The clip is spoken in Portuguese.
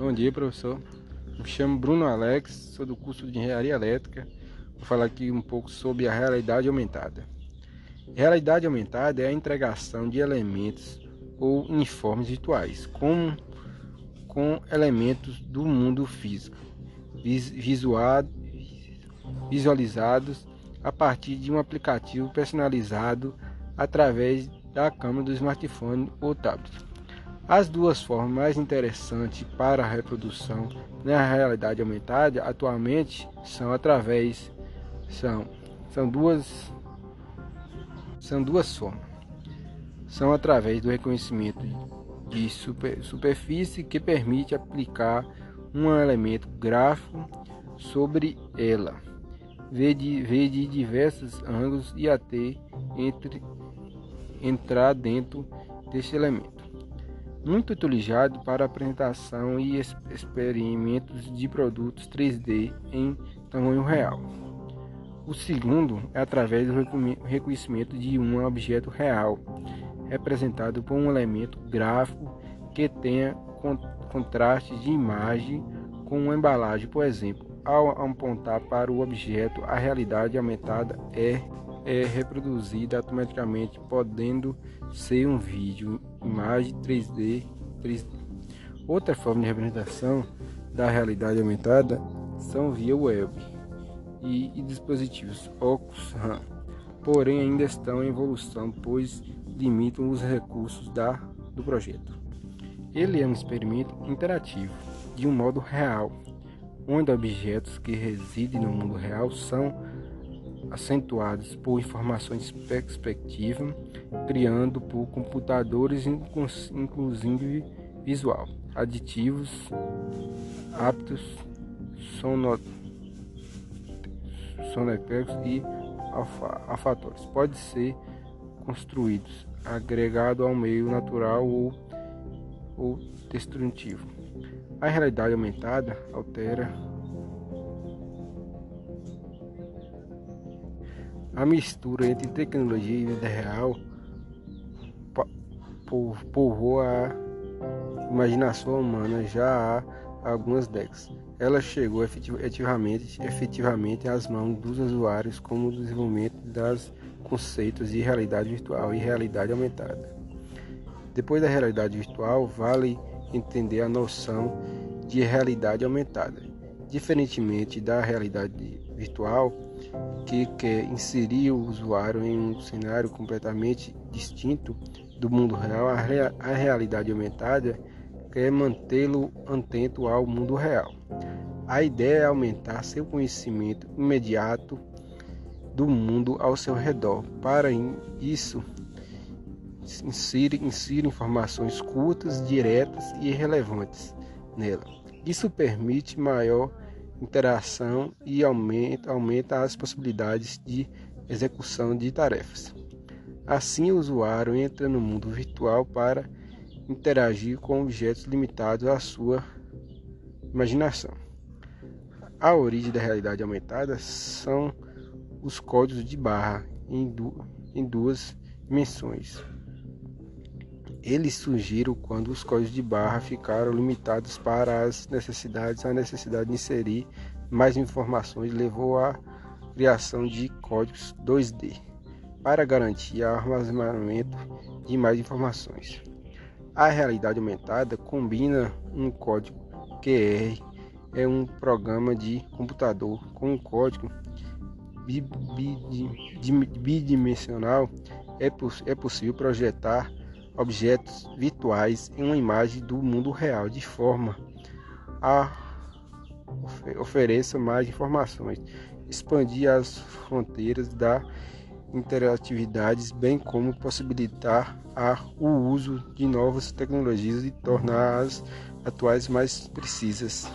Bom dia, professor. Me chamo Bruno Alex, sou do curso de Engenharia Elétrica. Vou falar aqui um pouco sobre a realidade aumentada. Realidade aumentada é a integração de elementos ou uniformes virtuais com, com elementos do mundo físico, visualizados a partir de um aplicativo personalizado através da câmera do smartphone ou tablet. As duas formas mais interessantes para a reprodução na realidade aumentada atualmente são através são são duas são duas formas. São através do reconhecimento de super, superfície que permite aplicar um elemento gráfico sobre ela, ver de, ver de diversos ângulos e até entre, entrar dentro deste elemento muito utilizado para apresentação e experimentos de produtos 3D em tamanho real. O segundo é através do reconhecimento de um objeto real, representado por um elemento gráfico que tenha contraste de imagem com uma embalagem, por exemplo. Ao apontar para o objeto, a realidade aumentada é é reproduzida automaticamente, podendo ser um vídeo, imagem 3D, 3D. Outra forma de representação da realidade aumentada são via web e, e dispositivos Oculus RAM, porém ainda estão em evolução, pois limitam os recursos da, do projeto. Ele é um experimento interativo, de um modo real, onde objetos que residem no mundo real são acentuados por informações perspectiva, criando por computadores inclusive visual, aditivos, aptos, sonotécnicos e alfatores. Pode ser construídos, agregado ao meio natural ou, ou destrutivo. A realidade aumentada altera A mistura entre tecnologia e vida real povoa a imaginação humana já há algumas décadas. Ela chegou efetivamente, efetivamente às mãos dos usuários como o desenvolvimento das conceitos de realidade virtual e realidade aumentada. Depois da realidade virtual, vale entender a noção de realidade aumentada. Diferentemente da realidade virtual, que quer inserir o usuário em um cenário completamente distinto do mundo real, a, rea a realidade aumentada quer mantê-lo atento ao mundo real. A ideia é aumentar seu conhecimento imediato do mundo ao seu redor. Para isso, insira, insira informações curtas, diretas e relevantes nela. Isso permite maior interação e aumenta, aumenta as possibilidades de execução de tarefas. Assim, o usuário entra no mundo virtual para interagir com objetos limitados à sua imaginação. A origem da realidade aumentada são os códigos de barra em, du em duas dimensões. Eles surgiram quando os códigos de barra ficaram limitados para as necessidades. A necessidade de inserir mais informações levou à criação de códigos 2D para garantir o armazenamento de mais informações. A realidade aumentada combina um código QR, é um programa de computador com um código bidimensional. É, é possível projetar objetos virtuais em uma imagem do mundo real, de forma a ofereça mais informações, expandir as fronteiras da interatividade, bem como possibilitar a, o uso de novas tecnologias e tornar as atuais mais precisas.